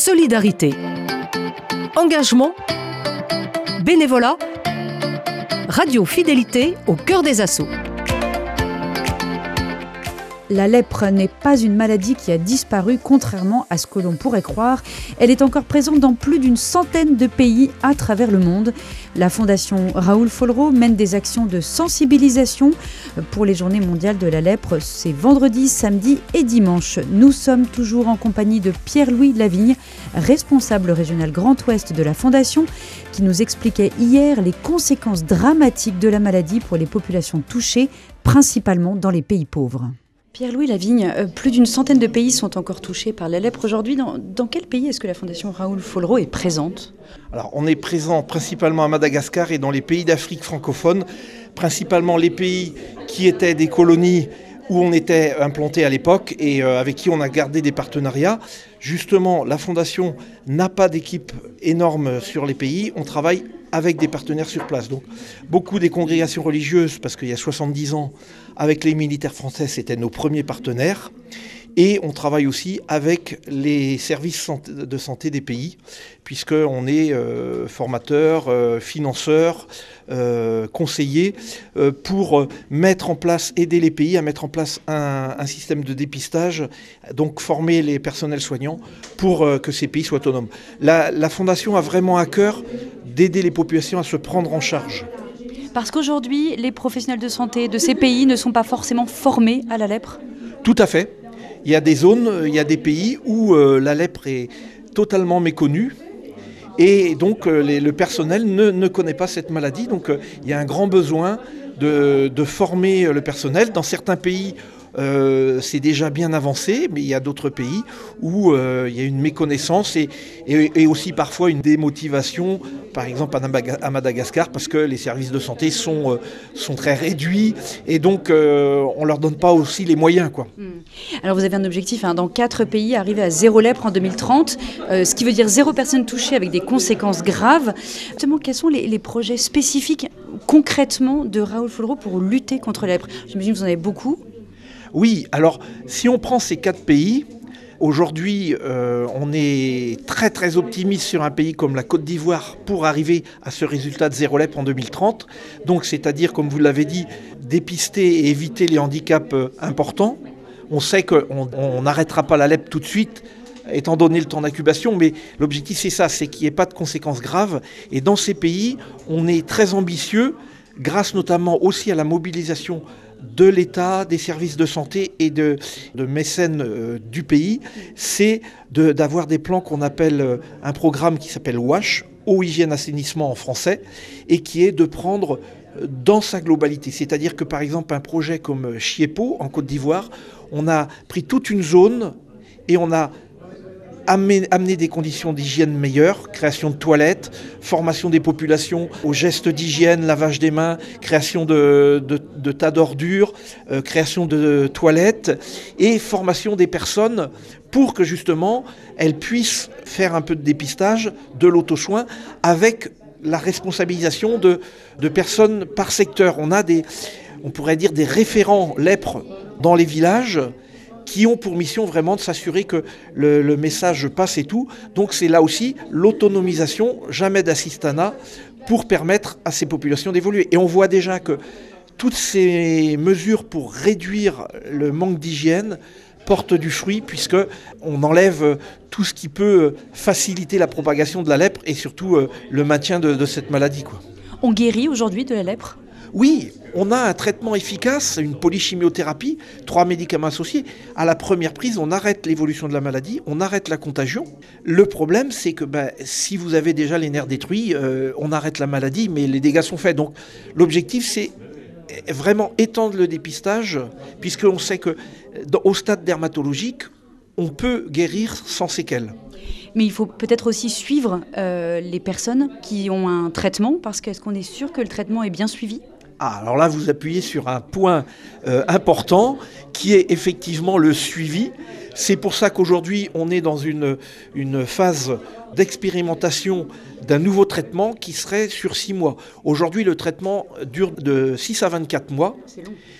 solidarité, engagement, bénévolat, radio fidélité au cœur des assauts. La lèpre n'est pas une maladie qui a disparu, contrairement à ce que l'on pourrait croire. Elle est encore présente dans plus d'une centaine de pays à travers le monde. La Fondation Raoul Follereau mène des actions de sensibilisation pour les journées mondiales de la lèpre. C'est vendredi, samedi et dimanche. Nous sommes toujours en compagnie de Pierre-Louis Lavigne, responsable régional Grand Ouest de la Fondation, qui nous expliquait hier les conséquences dramatiques de la maladie pour les populations touchées, principalement dans les pays pauvres. Pierre-Louis Lavigne, euh, plus d'une centaine de pays sont encore touchés par la lèpre aujourd'hui. Dans, quel pays est-ce que la Fondation Raoul Follereau est présente? Alors, on est présent principalement à Madagascar et dans les pays d'Afrique francophone, principalement les pays qui étaient des colonies où on était implanté à l'époque et euh, avec qui on a gardé des partenariats. Justement, la Fondation n'a pas d'équipe énorme sur les pays. On travaille avec des partenaires sur place. Donc, beaucoup des congrégations religieuses, parce qu'il y a 70 ans, avec les militaires français, c'était nos premiers partenaires. Et on travaille aussi avec les services de santé des pays, puisqu'on est euh, formateur, euh, financeur, euh, conseiller, pour mettre en place, aider les pays à mettre en place un, système de dépistage, donc former les personnels soignants pour que ces pays soient autonomes. la Fondation a vraiment à cœur d'aider les populations à se prendre en charge. Parce qu'aujourd'hui, les professionnels de santé de ces pays ne sont pas forcément formés à la lèpre? Tout à fait. Il y a des zones, il y a des pays où euh, la lèpre est totalement méconnue. Et donc euh, le personnel ne, connaît pas cette maladie. Donc euh, il y a un grand besoin de former le personnel. Dans certains pays, euh, c'est déjà bien avancé, mais il y a d'autres pays où euh, il y a une méconnaissance et, aussi parfois une démotivation, par exemple à Madagascar, parce que les services de santé sont, euh, sont très réduits et donc on ne leur donne pas aussi les moyens. Quoi. Hmm. Alors vous avez un objectif hein, dans quatre pays, arriver à zéro lèpre en 2030, ce qui veut dire zéro personne touchée avec des conséquences graves. Justement, quels sont les, projets spécifiques concrètement de Raoul Follereau pour lutter contre la lèpre? J'imagine que vous en avez beaucoup. Oui, alors si on prend ces quatre pays, Aujourd'hui, euh, on est très très optimiste sur un pays comme la Côte d'Ivoire pour arriver à ce résultat de zéro lèpre en 2030. Donc, c'est-à-dire, comme vous l'avez dit, dépister et éviter les handicaps euh, importants. On sait qu'on n'arrêtera pas la lèpre tout de suite, étant donné le temps d'incubation, mais l'objectif c'est ça, c'est qu'il n'y ait pas de conséquences graves. Et dans ces pays, on est très ambitieux, grâce notamment aussi à la mobilisation de l'État, des services de santé et de, mécènes euh, du pays, c'est d'avoir des plans qu'on appelle euh, un programme qui s'appelle WASH, Eau, Hygiène, Assainissement en français, et qui est de prendre euh, dans sa globalité. C'est-à-dire que par exemple un projet comme Chiepo en Côte d'Ivoire, on a pris toute une zone et on a amener, des conditions d'hygiène meilleures, création de toilettes, formation des populations aux gestes d'hygiène, lavage des mains, création de, tas d'ordures, euh, création de toilettes et formation des personnes pour que justement elles puissent faire un peu de dépistage, de l'auto-soin avec la responsabilisation de, de personnes par secteur. On a des, on pourrait dire des référents lèpres dans les villages qui ont pour mission vraiment de s'assurer que le, message passe et tout. Donc c'est là aussi l'autonomisation, jamais d'assistanat, pour permettre à ces populations d'évoluer. Et on voit déjà que toutes ces mesures pour réduire le manque d'hygiène portent du fruit puisque on enlève tout ce qui peut faciliter la propagation de la lèpre et surtout euh, le maintien de, de cette maladie. Quoi. On guérit aujourd'hui de la lèpre? Oui, on a un traitement efficace, une polychimiothérapie, trois médicaments associés. À la première prise, on arrête l'évolution de la maladie, on arrête la contagion. Le problème, c'est que ben, si vous avez déjà les nerfs détruits, euh, on arrête la maladie, mais les dégâts sont faits. Donc l'objectif, c'est vraiment étendre le dépistage, puisqu'on sait que au stade dermatologique, on peut guérir sans séquelles. Mais il faut peut-être aussi suivre euh, les personnes qui ont un traitement, parce qu'est-ce qu'on est sûr que le traitement est bien suivi? Ah, alors là, vous appuyez sur un point euh, important qui est effectivement le suivi. C'est pour ça qu'aujourd'hui, on est dans une, une phase d'expérimentation d'un nouveau traitement qui serait sur six mois. Aujourd'hui, le traitement dure de 6 à 24 mois.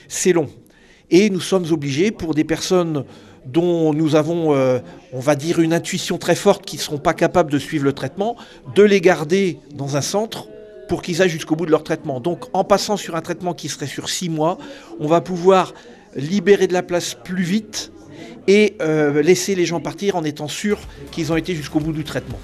C'est long. Et nous sommes obligés, pour des personnes dont nous avons, euh, on va dire, une intuition très forte qui ne seront pas capables de suivre le traitement, de les garder dans un centre pour qu'ils aillent jusqu'au bout de leur traitement. Donc en passant sur un traitement qui serait sur six mois, on va pouvoir libérer de la place plus vite et euh, laisser les gens partir en étant sûr qu'ils ont été jusqu'au bout du traitement.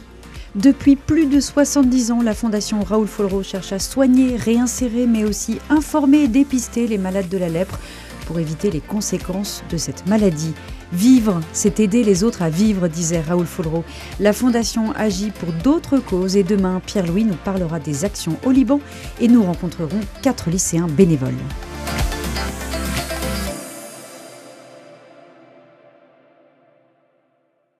Depuis plus de 70 ans, la Fondation Raoul Folro cherche à soigner, réinsérer, mais aussi informer et dépister les malades de la lèpre pour éviter les conséquences de cette maladie. Vivre, c'est aider les autres à vivre, disait Raoul Folro. La Fondation agit pour d'autres causes et demain, Pierre-Louis nous parlera des actions au Liban et nous rencontrerons quatre lycéens bénévoles.